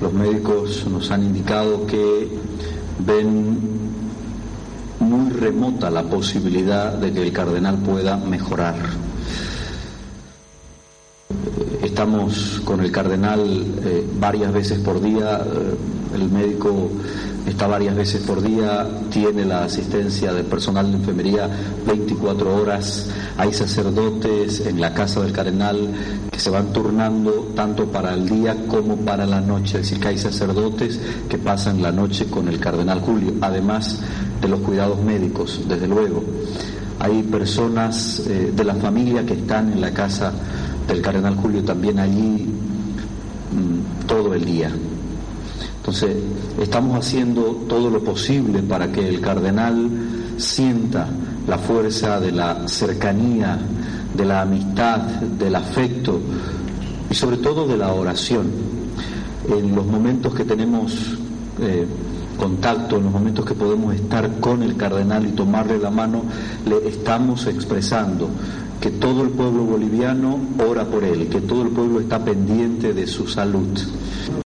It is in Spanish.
Los médicos nos han indicado que ven muy remota la posibilidad de que el cardenal pueda mejorar. Estamos con el cardenal eh, varias veces por día, eh, el médico está varias veces por día, tiene la asistencia del personal de enfermería 24 horas, hay sacerdotes en la casa del cardenal que se van turnando tanto para el día como para la noche, es decir, que hay sacerdotes que pasan la noche con el cardenal Julio, además de los cuidados médicos, desde luego. Hay personas eh, de la familia que están en la casa del cardenal Julio también allí mm, todo el día. Entonces, estamos haciendo todo lo posible para que el cardenal sienta la fuerza de la cercanía, de la amistad, del afecto y sobre todo de la oración. En los momentos que tenemos eh, contacto, en los momentos que podemos estar con el cardenal y tomarle la mano, le estamos expresando que todo el pueblo boliviano ora por él, que todo el pueblo está pendiente de su salud.